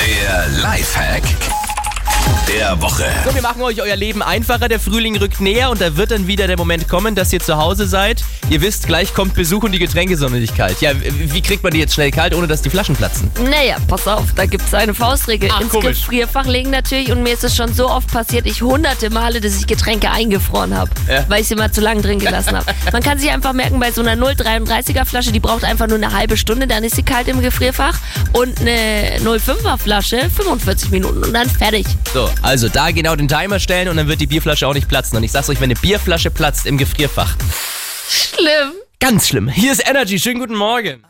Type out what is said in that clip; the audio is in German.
Der Lifehack der Woche. So, wir machen euch euer Leben einfacher. Der Frühling rückt näher und da wird dann wieder der Moment kommen, dass ihr zu Hause seid. Ihr wisst, gleich kommt Besuch und die Getränke sind nicht kalt. Ja, wie kriegt man die jetzt schnell kalt, ohne dass die Flaschen platzen? Naja, pass auf, da gibt es eine Faustregel. Ach, Ins komisch. Gefrierfach legen natürlich und mir ist es schon so oft passiert, ich hunderte Male, dass ich Getränke eingefroren habe, Ja. weil ich sie mal zu lange drin gelassen habe. Man kann sich einfach merken, bei so einer 0,33er Flasche, die braucht einfach nur eine halbe Stunde, dann ist sie kalt im Gefrierfach und eine 0,5er Flasche 45 Minuten und dann fertig. So, also da genau den Timer stellen und dann wird die Bierflasche auch nicht platzen. Und ich sag's euch, wenn eine Bierflasche platzt im Gefrierfach, Schlimm. ganz schlimm. Hier ist Energy. Schönen guten Morgen.